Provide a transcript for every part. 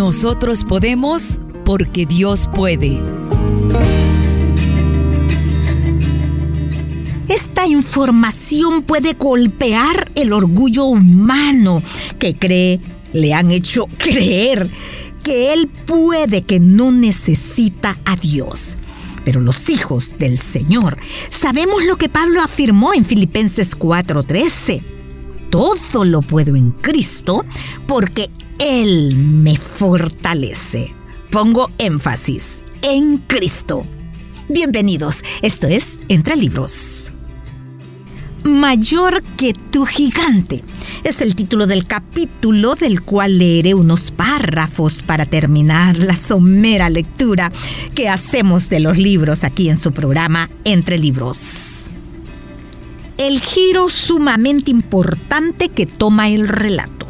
Nosotros podemos porque Dios puede. Esta información puede golpear el orgullo humano que cree, le han hecho creer que él puede, que no necesita a Dios. Pero los hijos del Señor sabemos lo que Pablo afirmó en Filipenses 4:13. Todo lo puedo en Cristo porque Él me fortalece. Pongo énfasis en Cristo. Bienvenidos, esto es Entre Libros. Mayor que tu gigante. Es el título del capítulo del cual leeré unos párrafos para terminar la somera lectura que hacemos de los libros aquí en su programa Entre Libros. El giro sumamente importante que toma el relato.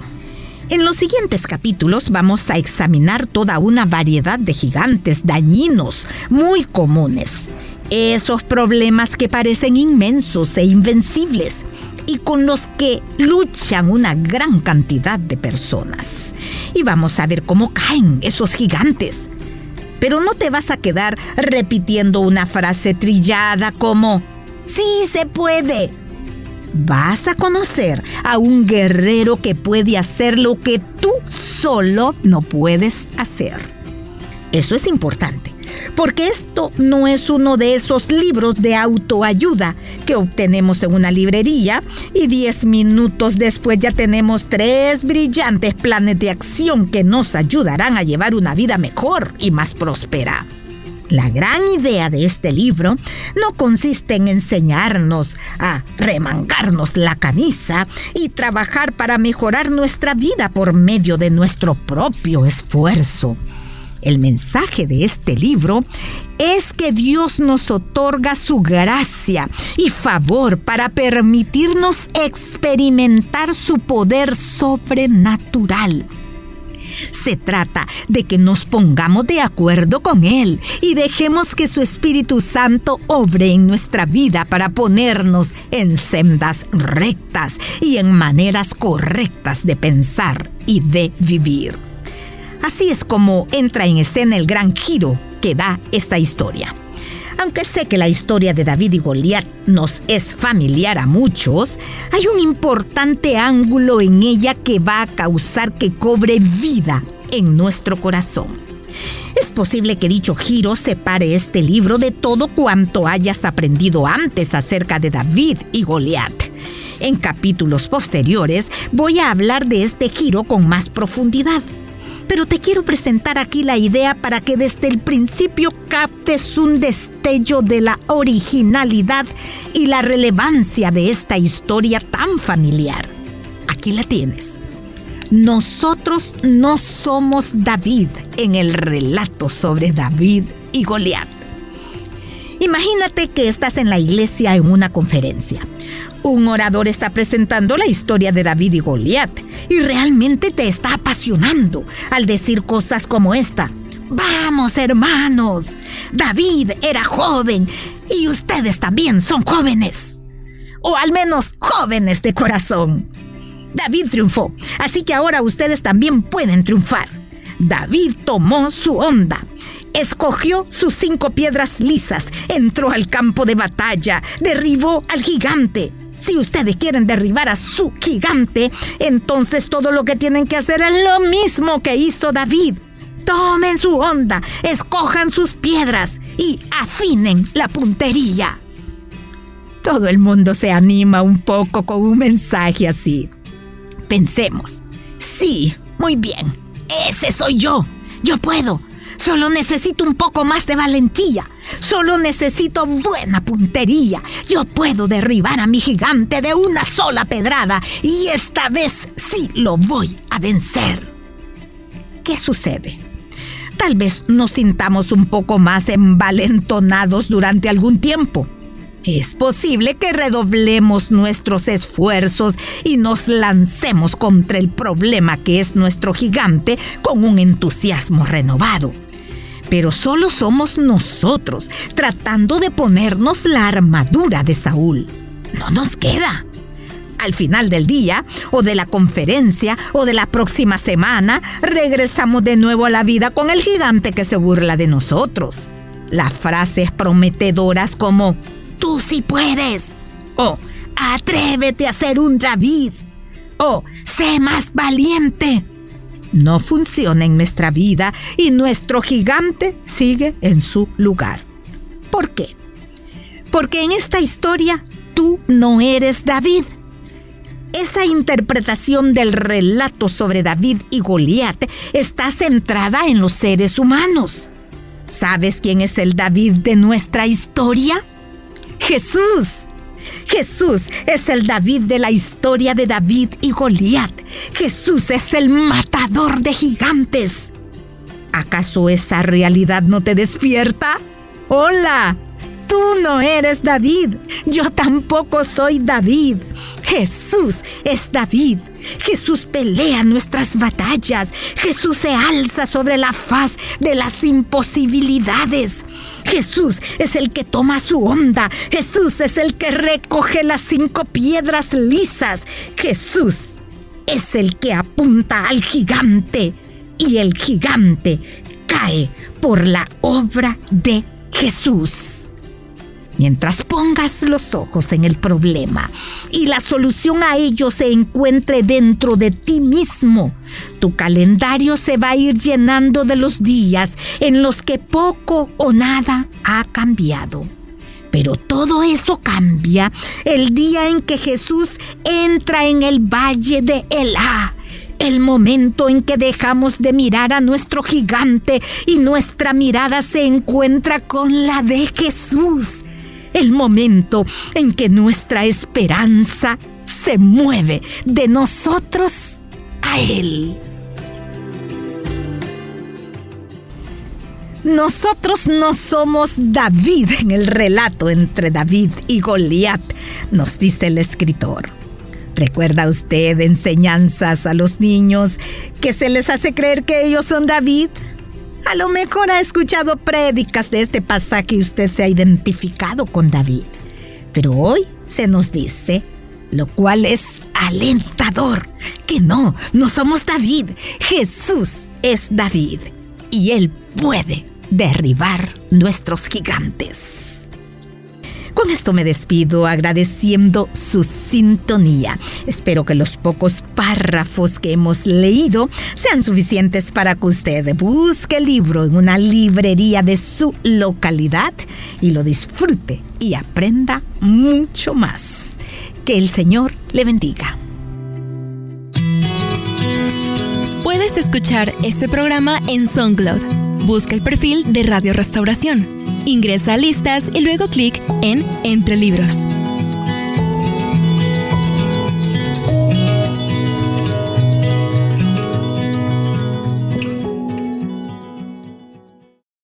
En los siguientes capítulos vamos a examinar toda una variedad de gigantes dañinos muy comunes esos problemas que parecen inmensos e invencibles y con los que luchan una gran cantidad de personas. Y vamos a ver cómo caen esos gigantes. Pero no te vas a quedar repitiendo una frase trillada como, sí se puede. Vas a conocer a un guerrero que puede hacer lo que tú solo no puedes hacer. Eso es importante porque esto no es uno de esos libros de autoayuda que obtenemos en una librería y 10 minutos después ya tenemos tres brillantes planes de acción que nos ayudarán a llevar una vida mejor y más próspera. La gran idea de este libro no consiste en enseñarnos a remangarnos la camisa y trabajar para mejorar nuestra vida por medio de nuestro propio esfuerzo. El mensaje de este libro es que Dios nos otorga su gracia y favor para permitirnos experimentar su poder sobrenatural. Se trata de que nos pongamos de acuerdo con Él y dejemos que su Espíritu Santo obre en nuestra vida para ponernos en sendas rectas y en maneras correctas de pensar y de vivir. Así es como entra en escena el gran giro que da esta historia. Aunque sé que la historia de David y Goliat nos es familiar a muchos, hay un importante ángulo en ella que va a causar que cobre vida en nuestro corazón. Es posible que dicho giro separe este libro de todo cuanto hayas aprendido antes acerca de David y Goliat. En capítulos posteriores voy a hablar de este giro con más profundidad pero te quiero presentar aquí la idea para que desde el principio captes un destello de la originalidad y la relevancia de esta historia tan familiar. Aquí la tienes. Nosotros no somos David en el relato sobre David y Goliat. Imagínate que estás en la iglesia en una conferencia. Un orador está presentando la historia de David y Goliat y realmente te está apasionando al decir cosas como esta. Vamos, hermanos. David era joven y ustedes también son jóvenes. O al menos jóvenes de corazón. David triunfó, así que ahora ustedes también pueden triunfar. David tomó su onda. Escogió sus cinco piedras lisas, entró al campo de batalla, derribó al gigante, si ustedes quieren derribar a su gigante, entonces todo lo que tienen que hacer es lo mismo que hizo David. Tomen su onda, escojan sus piedras y afinen la puntería. Todo el mundo se anima un poco con un mensaje así. Pensemos, sí, muy bien, ese soy yo. Yo puedo. Solo necesito un poco más de valentía. Solo necesito buena puntería. Yo puedo derribar a mi gigante de una sola pedrada y esta vez sí lo voy a vencer. ¿Qué sucede? Tal vez nos sintamos un poco más envalentonados durante algún tiempo. Es posible que redoblemos nuestros esfuerzos y nos lancemos contra el problema que es nuestro gigante con un entusiasmo renovado pero solo somos nosotros tratando de ponernos la armadura de Saúl. No nos queda. Al final del día, o de la conferencia, o de la próxima semana, regresamos de nuevo a la vida con el gigante que se burla de nosotros. Las frases prometedoras como, tú sí puedes, o atrévete a ser un David, o sé más valiente, no funciona en nuestra vida y nuestro gigante sigue en su lugar. ¿Por qué? Porque en esta historia tú no eres David. Esa interpretación del relato sobre David y Goliat está centrada en los seres humanos. ¿Sabes quién es el David de nuestra historia? Jesús. Jesús es el David de la historia de David y Goliat. Jesús es el matador de gigantes. ¿Acaso esa realidad no te despierta? Hola, tú no eres David, yo tampoco soy David. Jesús es David. Jesús pelea nuestras batallas. Jesús se alza sobre la faz de las imposibilidades. Jesús es el que toma su onda. Jesús es el que recoge las cinco piedras lisas. Jesús es el que apunta al gigante. Y el gigante cae por la obra de Jesús. Mientras pongas los ojos en el problema y la solución a ello se encuentre dentro de ti mismo, tu calendario se va a ir llenando de los días en los que poco o nada ha cambiado. Pero todo eso cambia el día en que Jesús entra en el valle de Elá el momento en que dejamos de mirar a nuestro gigante y nuestra mirada se encuentra con la de Jesús. El momento en que nuestra esperanza se mueve de nosotros a Él. Nosotros no somos David en el relato entre David y Goliat, nos dice el escritor. ¿Recuerda usted enseñanzas a los niños que se les hace creer que ellos son David? A lo mejor ha escuchado prédicas de este pasaje y usted se ha identificado con David. Pero hoy se nos dice, lo cual es alentador, que no, no somos David. Jesús es David y Él puede derribar nuestros gigantes. Con esto me despido agradeciendo su sintonía. Espero que los pocos párrafos que hemos leído sean suficientes para que usted busque el libro en una librería de su localidad y lo disfrute y aprenda mucho más. Que el Señor le bendiga. Puedes escuchar este programa en SoundCloud. Busca el perfil de Radio Restauración Ingresa a listas y luego clic en Entre Libros.